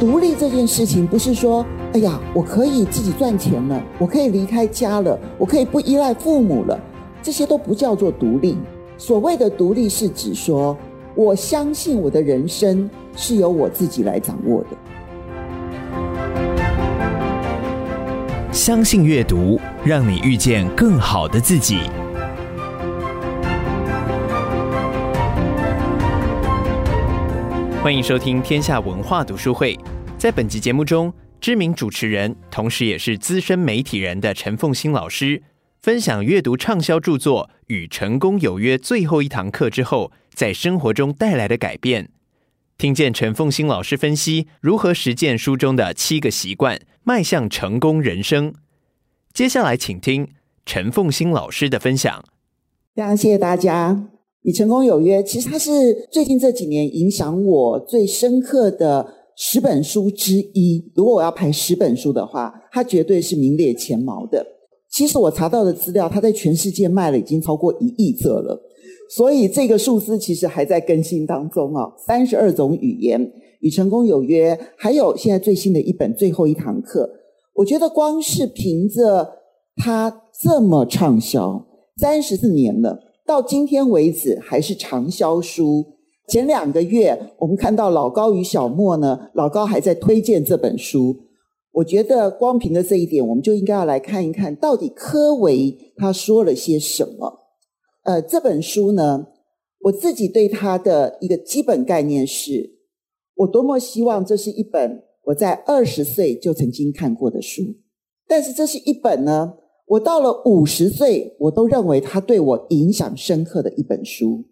独立这件事情，不是说，哎呀，我可以自己赚钱了，我可以离开家了，我可以不依赖父母了，这些都不叫做独立。所谓的独立，是指说，我相信我的人生是由我自己来掌握的。相信阅读，让你遇见更好的自己。欢迎收听天下文化读书会。在本集节目中，知名主持人，同时也是资深媒体人的陈凤馨老师，分享阅读畅销著作《与成功有约》最后一堂课之后，在生活中带来的改变。听见陈凤馨老师分析如何实践书中的七个习惯，迈向成功人生。接下来，请听陈凤馨老师的分享。非常谢谢大家。与成功有约，其实它是最近这几年影响我最深刻的十本书之一。如果我要排十本书的话，它绝对是名列前茅的。其实我查到的资料，它在全世界卖了已经超过一亿册了，所以这个数字其实还在更新当中哦。三十二种语言，与成功有约，还有现在最新的一本最后一堂课。我觉得光是凭着它这么畅销，三十四年了，到今天为止还是畅销书。前两个月我们看到老高与小莫呢，老高还在推荐这本书。我觉得光凭着这一点，我们就应该要来看一看到底柯维他说了些什么。呃，这本书呢，我自己对他的一个基本概念是，我多么希望这是一本我在二十岁就曾经看过的书，但是这是一本呢，我到了五十岁，我都认为它对我影响深刻的一本书。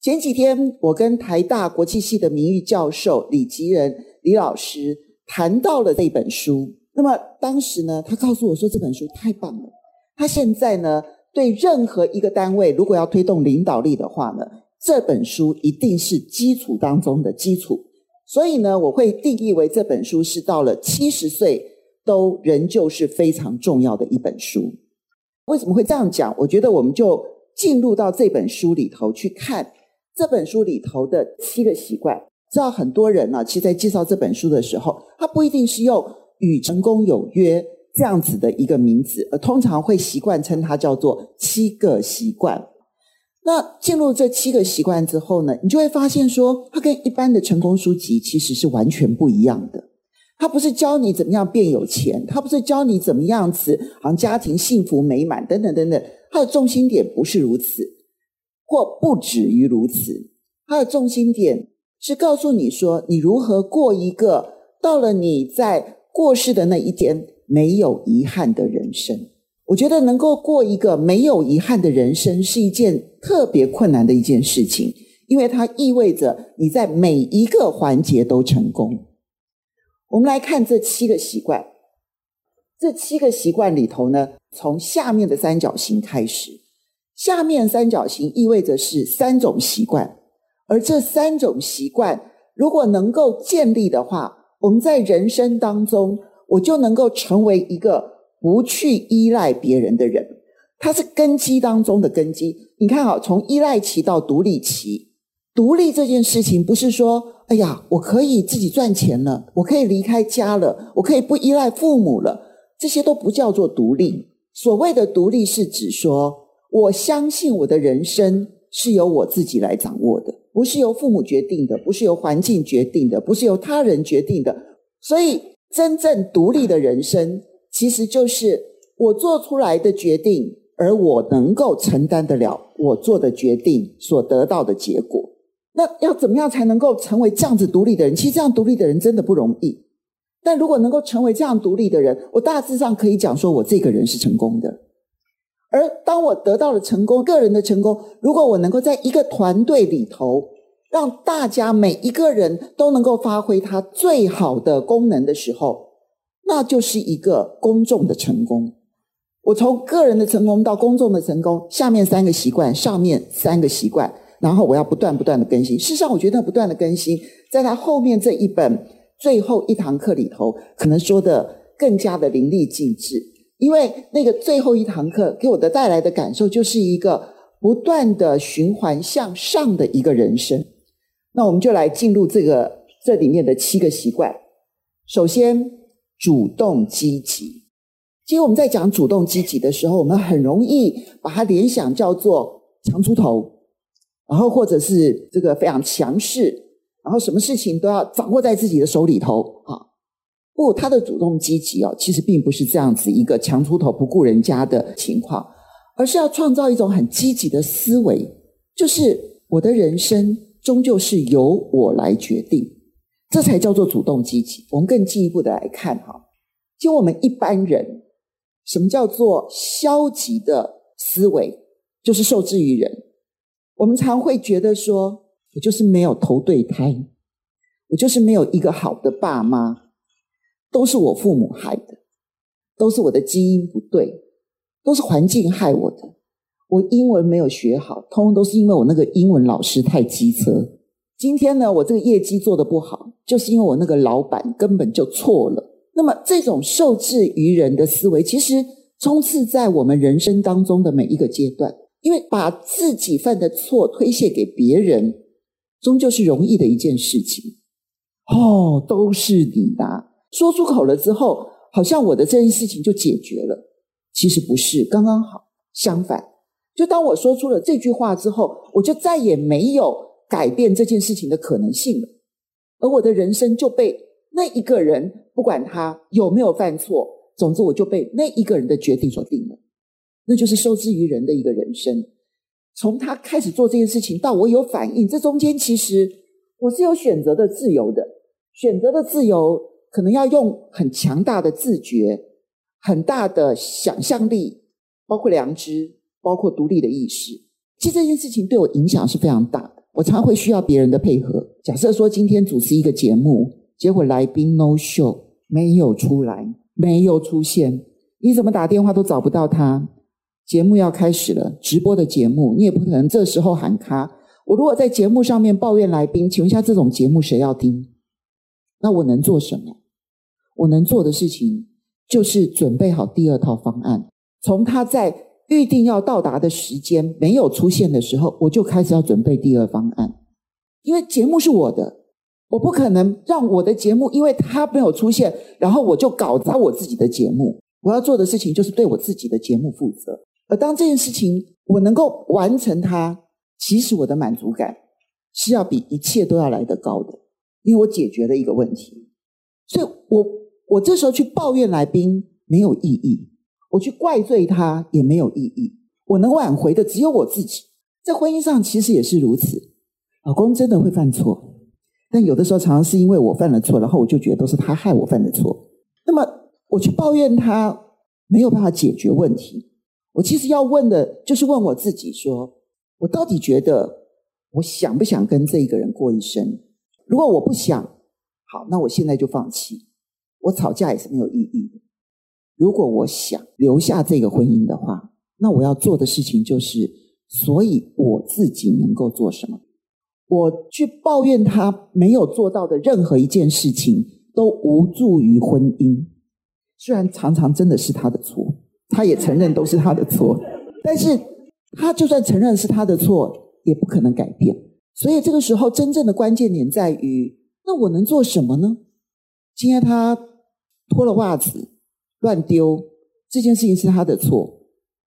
前几天我跟台大国际系的名誉教授李吉仁李老师。谈到了这本书，那么当时呢，他告诉我说这本书太棒了。他现在呢，对任何一个单位如果要推动领导力的话呢，这本书一定是基础当中的基础。所以呢，我会定义为这本书是到了七十岁都仍旧是非常重要的一本书。为什么会这样讲？我觉得我们就进入到这本书里头去看这本书里头的七个习惯。知道很多人呢、其实在介绍这本书的时候，他不一定是用“与成功有约”这样子的一个名字，而通常会习惯称它叫做“七个习惯”。那进入这七个习惯之后呢，你就会发现说，它跟一般的成功书籍其实是完全不一样的。他不是教你怎么样变有钱，他不是教你怎么样子好像家庭幸福美满等等等等。他的重心点不是如此，或不止于如此。他的重心点。是告诉你说，你如何过一个到了你在过世的那一天没有遗憾的人生。我觉得能够过一个没有遗憾的人生是一件特别困难的一件事情，因为它意味着你在每一个环节都成功。我们来看这七个习惯，这七个习惯里头呢，从下面的三角形开始，下面三角形意味着是三种习惯。而这三种习惯，如果能够建立的话，我们在人生当中，我就能够成为一个不去依赖别人的人。它是根基当中的根基。你看啊，从依赖期到独立期，独立这件事情不是说，哎呀，我可以自己赚钱了，我可以离开家了，我可以不依赖父母了，这些都不叫做独立。所谓的独立，是指说，我相信我的人生是由我自己来掌握的。不是由父母决定的，不是由环境决定的，不是由他人决定的。所以，真正独立的人生，其实就是我做出来的决定，而我能够承担得了我做的决定所得到的结果。那要怎么样才能够成为这样子独立的人？其实这样独立的人真的不容易。但如果能够成为这样独立的人，我大致上可以讲说，我这个人是成功的。而当我得到了成功，个人的成功，如果我能够在一个团队里头，让大家每一个人都能够发挥他最好的功能的时候，那就是一个公众的成功。我从个人的成功到公众的成功，下面三个习惯，上面三个习惯，然后我要不断不断的更新。事实上，我觉得不断的更新，在他后面这一本最后一堂课里头，可能说的更加的淋漓尽致。因为那个最后一堂课给我的带来的感受，就是一个不断的循环向上的一个人生。那我们就来进入这个这里面的七个习惯。首先，主动积极。其实我们在讲主动积极的时候，我们很容易把它联想叫做强出头，然后或者是这个非常强势，然后什么事情都要掌握在自己的手里头啊。不，他的主动积极哦，其实并不是这样子一个强出头不顾人家的情况，而是要创造一种很积极的思维，就是我的人生终究是由我来决定，这才叫做主动积极。我们更进一步的来看哈，就我们一般人。什么叫做消极的思维？就是受制于人。我们常会觉得说，我就是没有投对胎，我就是没有一个好的爸妈，都是我父母害的，都是我的基因不对，都是环境害我的。我英文没有学好，通通都是因为我那个英文老师太机车。今天呢，我这个业绩做得不好，就是因为我那个老板根本就错了。那么，这种受制于人的思维，其实充斥在我们人生当中的每一个阶段。因为把自己犯的错推卸给别人，终究是容易的一件事情。哦，都是你的，说出口了之后，好像我的这件事情就解决了。其实不是，刚刚好相反。就当我说出了这句话之后，我就再也没有改变这件事情的可能性了，而我的人生就被那一个人。不管他有没有犯错，总之我就被那一个人的决定所定了，那就是受制于人的一个人生。从他开始做这件事情到我有反应，这中间其实我是有选择的自由的。选择的自由可能要用很强大的自觉、很大的想象力，包括良知，包括独立的意识。其实这件事情对我影响是非常大的。我常会需要别人的配合。假设说今天主持一个节目，结果来宾 no show。没有出来，没有出现，你怎么打电话都找不到他。节目要开始了，直播的节目，你也不可能这时候喊卡。我如果在节目上面抱怨来宾，请问一下，这种节目谁要听？那我能做什么？我能做的事情就是准备好第二套方案。从他在预定要到达的时间没有出现的时候，我就开始要准备第二方案，因为节目是我的。我不可能让我的节目，因为他没有出现，然后我就搞砸我自己的节目。我要做的事情就是对我自己的节目负责。而当这件事情我能够完成它，其实我的满足感是要比一切都要来得高的，因为我解决了一个问题。所以我我这时候去抱怨来宾没有意义，我去怪罪他也没有意义。我能挽回的只有我自己。在婚姻上其实也是如此，老公真的会犯错。但有的时候，常常是因为我犯了错，然后我就觉得都是他害我犯的错。那么我去抱怨他没有办法解决问题。我其实要问的就是问我自己说：我到底觉得我想不想跟这一个人过一生？如果我不想，好，那我现在就放弃。我吵架也是没有意义的。如果我想留下这个婚姻的话，那我要做的事情就是，所以我自己能够做什么？我去抱怨他没有做到的任何一件事情，都无助于婚姻。虽然常常真的是他的错，他也承认都是他的错，但是他就算承认是他的错，也不可能改变。所以这个时候，真正的关键点在于：那我能做什么呢？今天他脱了袜子乱丢，这件事情是他的错。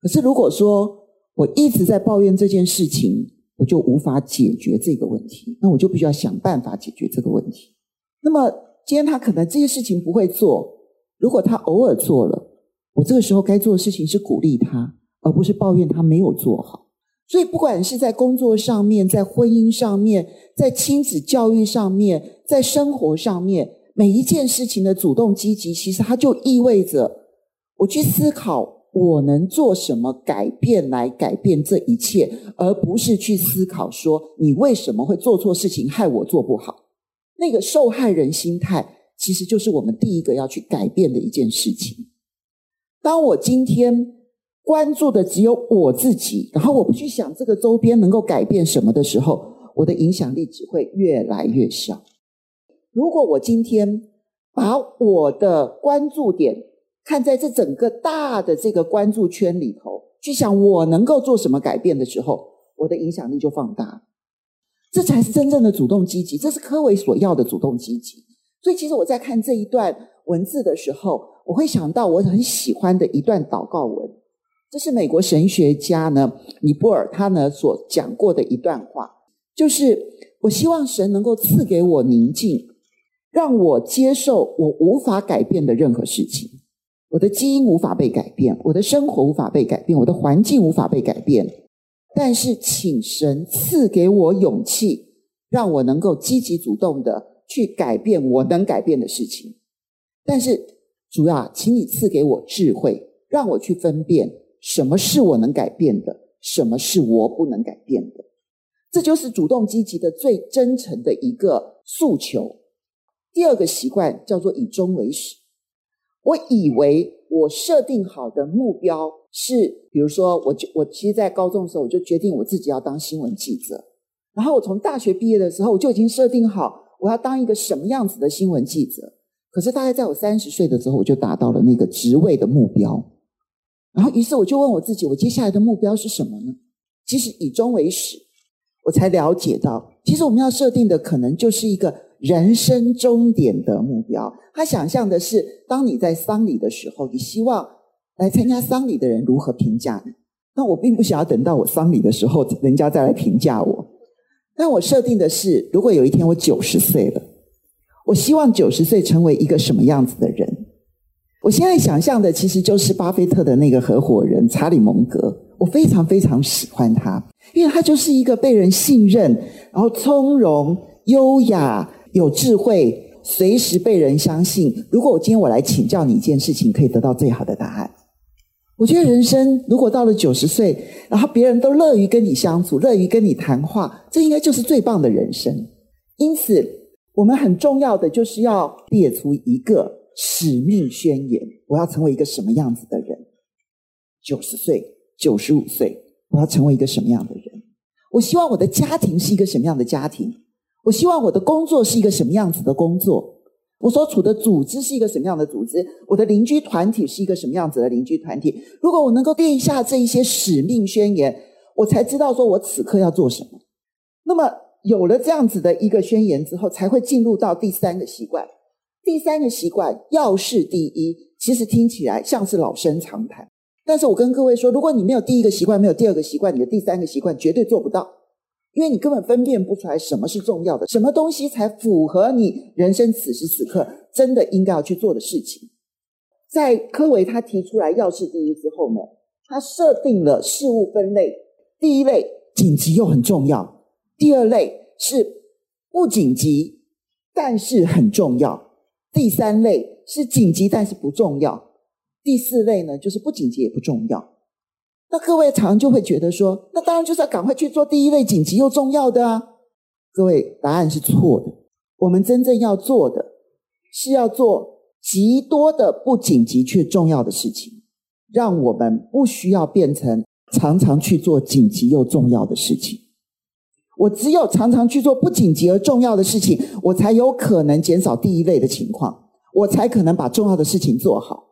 可是如果说我一直在抱怨这件事情，我就无法解决这个问题，那我就必须要想办法解决这个问题。那么今天他可能这些事情不会做，如果他偶尔做了，我这个时候该做的事情是鼓励他，而不是抱怨他没有做好。所以不管是在工作上面，在婚姻上面，在亲子教育上面，在生活上面，每一件事情的主动积极，其实它就意味着我去思考我能做什么改变来改变这一切，而不是去思考说你为什么会做错事情，害我做不好。那个受害人心态，其实就是我们第一个要去改变的一件事情。当我今天关注的只有我自己，然后我不去想这个周边能够改变什么的时候，我的影响力只会越来越小。如果我今天把我的关注点看在这整个大的这个关注圈里头，去想我能够做什么改变的时候，我的影响力就放大。这才是真正的主动积极，这是柯维所要的主动积极。所以，其实我在看这一段文字的时候，我会想到我很喜欢的一段祷告文，这是美国神学家呢尼泊尔他呢所讲过的一段话，就是我希望神能够赐给我宁静。让我接受我无法改变的任何事情，我的基因无法被改变，我的生活无法被改变，我的环境无法被改变。但是，请神赐给我勇气，让我能够积极主动的去改变我能改变的事情。但是，主要请你赐给我智慧，让我去分辨什么是我能改变的，什么是我不能改变的。这就是主动积极的最真诚的一个诉求。第二个习惯叫做以终为始。我以为我设定好的目标是，比如说，我就我其实，在高中的时候，我就决定我自己要当新闻记者。然后我从大学毕业的时候，我就已经设定好我要当一个什么样子的新闻记者。可是大概在我三十岁的时候，我就达到了那个职位的目标。然后，于是我就问我自己，我接下来的目标是什么呢？其实以终为始，我才了解到，其实我们要设定的可能就是一个。人生终点的目标，他想象的是，当你在丧礼的时候，你希望来参加丧礼的人如何评价你。那我并不想要等到我丧礼的时候，人家再来评价我。但我设定的是，如果有一天我九十岁了，我希望九十岁成为一个什么样子的人？我现在想象的其实就是巴菲特的那个合伙人查理蒙格。我非常非常喜欢他，因为他就是一个被人信任，然后从容、优雅。有智慧，随时被人相信。如果我今天我来请教你一件事情，可以得到最好的答案。我觉得人生如果到了九十岁，然后别人都乐于跟你相处，乐于跟你谈话，这应该就是最棒的人生。因此，我们很重要的就是要列出一个使命宣言：我要成为一个什么样子的人？九十岁、九十五岁，我要成为一个什么样的人？我希望我的家庭是一个什么样的家庭？我希望我的工作是一个什么样子的工作？我所处的组织是一个什么样的组织？我的邻居团体是一个什么样子的邻居团体？如果我能够列下这一些使命宣言，我才知道说我此刻要做什么。那么有了这样子的一个宣言之后，才会进入到第三个习惯。第三个习惯要事第一，其实听起来像是老生常谈，但是我跟各位说，如果你没有第一个习惯，没有第二个习惯，你的第三个习惯绝对做不到。因为你根本分辨不出来什么是重要的，什么东西才符合你人生此时此刻真的应该要去做的事情。在柯维他提出来要事第一之后呢，他设定了事物分类：第一类紧急又很重要；第二类是不紧急但是很重要；第三类是紧急但是不重要；第四类呢，就是不紧急也不重要。那各位常常就会觉得说，那当然就是要赶快去做第一类紧急又重要的啊！各位，答案是错的。我们真正要做的是要做极多的不紧急却重要的事情，让我们不需要变成常常去做紧急又重要的事情。我只有常常去做不紧急而重要的事情，我才有可能减少第一类的情况，我才可能把重要的事情做好。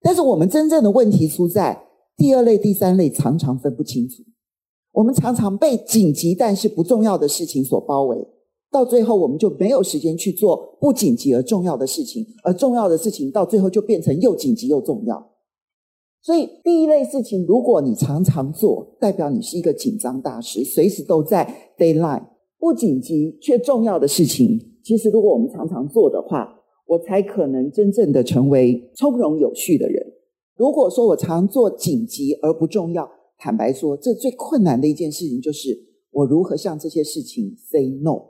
但是我们真正的问题出在。第二类、第三类常常分不清楚，我们常常被紧急但是不重要的事情所包围，到最后我们就没有时间去做不紧急而重要的事情，而重要的事情到最后就变成又紧急又重要。所以第一类事情，如果你常常做，代表你是一个紧张大师，随时都在 deadline。不紧急却重要的事情，其实如果我们常常做的话，我才可能真正的成为从容有序的人。如果说我常做紧急而不重要，坦白说，这最困难的一件事情就是我如何向这些事情 say no。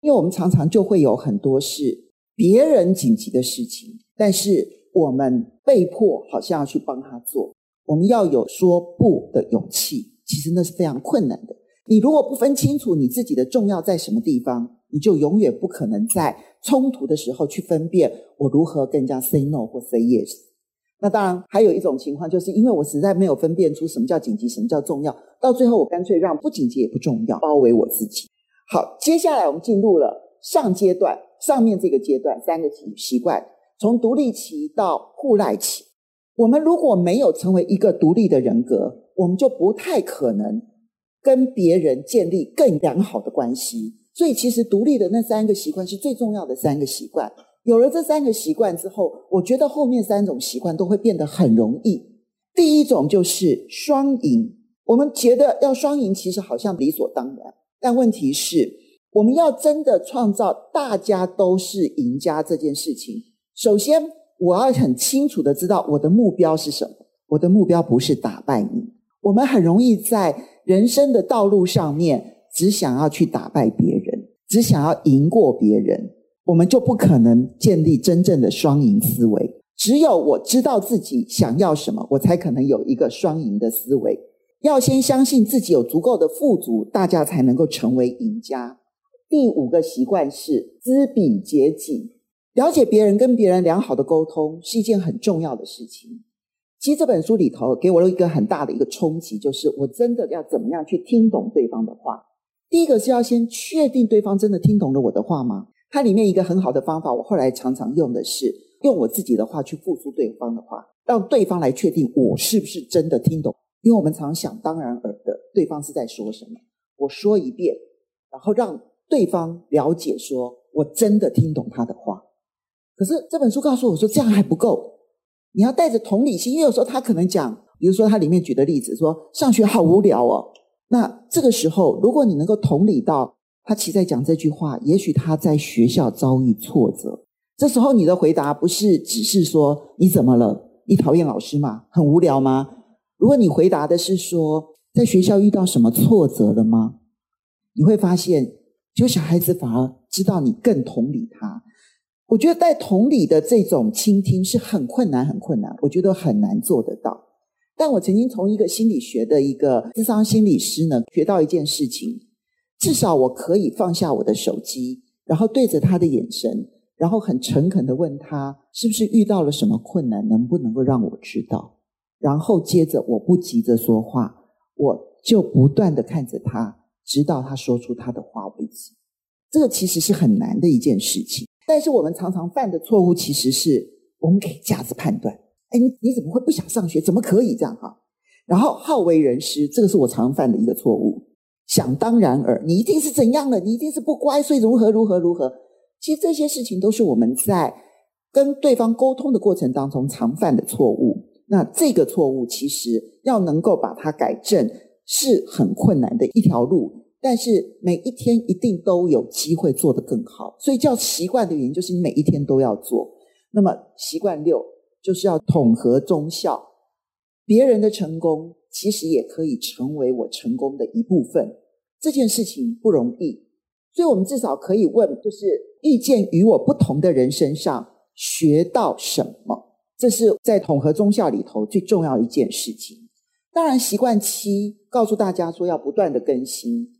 因为我们常常就会有很多是别人紧急的事情，但是我们被迫好像要去帮他做。我们要有说不的勇气。其实那是非常困难的。你如果不分清楚你自己的重要在什么地方，你就永远不可能在冲突的时候去分辨我如何跟人家 say no 或 say yes。那当然还有一种情况，就是因为我实在没有分辨出什么叫紧急，什么叫重要，到最后我干脆让不紧急也不重要包围我自己。好，接下来我们进入了上阶段，上面这个阶段三个习习惯，从独立期到互赖期。我们如果没有成为一个独立的人格，我们就不太可能跟别人建立更良好的关系。所以，其实独立的那三个习惯是最重要的三个习惯。有了这三个习惯之后，我觉得后面三种习惯都会变得很容易。第一种就是双赢。我们觉得要双赢，其实好像理所当然。但问题是，我们要真的创造大家都是赢家这件事情，首先我要很清楚的知道我的目标是什么。我的目标不是打败你。我们很容易在人生的道路上面，只想要去打败别人，只想要赢过别人，我们就不可能建立真正的双赢思维。只有我知道自己想要什么，我才可能有一个双赢的思维。要先相信自己有足够的富足，大家才能够成为赢家。第五个习惯是知彼解己，了解别人跟别人良好的沟通是一件很重要的事情。其实这本书里头给我了一个很大的一个冲击，就是我真的要怎么样去听懂对方的话。第一个是要先确定对方真的听懂了我的话吗？它里面一个很好的方法，我后来常常用的是用我自己的话去复述对方的话，让对方来确定我是不是真的听懂。因为我们常想当然耳的，对方是在说什么，我说一遍，然后让对方了解说我真的听懂他的话。可是这本书告诉我说这样还不够。你要带着同理心，因为有时候他可能讲，比如说他里面举的例子说上学好无聊哦。那这个时候，如果你能够同理到他其实在讲这句话，也许他在学校遭遇挫折。这时候你的回答不是只是说你怎么了？你讨厌老师吗？很无聊吗？如果你回答的是说在学校遇到什么挫折了吗？你会发现，就小孩子反而知道你更同理他。我觉得带同理的这种倾听是很困难，很困难。我觉得很难做得到。但我曾经从一个心理学的一个智商心理师呢，学到一件事情：至少我可以放下我的手机，然后对着他的眼神，然后很诚恳地问他，是不是遇到了什么困难，能不能够让我知道？然后接着我不急着说话，我就不断地看着他，直到他说出他的话为止。这个其实是很难的一件事情。但是我们常常犯的错误，其实是我们给价值判断。哎，你你怎么会不想上学？怎么可以这样哈？然后好为人师，这个是我常犯的一个错误。想当然耳，你一定是怎样的？你一定是不乖，所以如何如何如何？其实这些事情都是我们在跟对方沟通的过程当中常犯的错误。那这个错误其实要能够把它改正，是很困难的一条路。但是每一天一定都有机会做得更好，所以叫习惯的原因就是你每一天都要做。那么习惯六就是要统合忠孝，别人的成功其实也可以成为我成功的一部分。这件事情不容易，所以我们至少可以问，就是遇见与我不同的人身上学到什么？这是在统合忠孝里头最重要一件事情。当然，习惯七告诉大家说要不断的更新。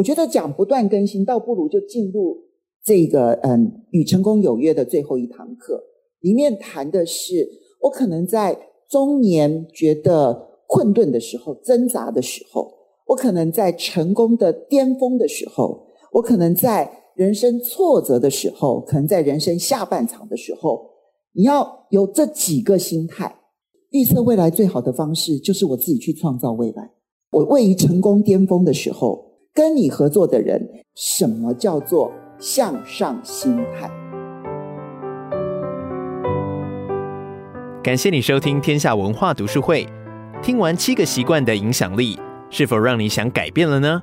我觉得讲不断更新，倒不如就进入这个嗯，与成功有约的最后一堂课。里面谈的是，我可能在中年觉得困顿的时候、挣扎的时候，我可能在成功的巅峰的时候，我可能在人生挫折的时候，可能在人生下半场的时候，你要有这几个心态。预测未来最好的方式，就是我自己去创造未来。我位于成功巅峰的时候。跟你合作的人，什么叫做向上心态？感谢你收听天下文化读书会。听完七个习惯的影响力，是否让你想改变了呢？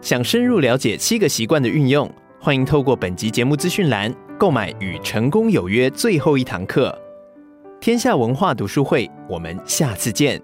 想深入了解七个习惯的运用，欢迎透过本集节目资讯栏购买《与成功有约》最后一堂课。天下文化读书会，我们下次见。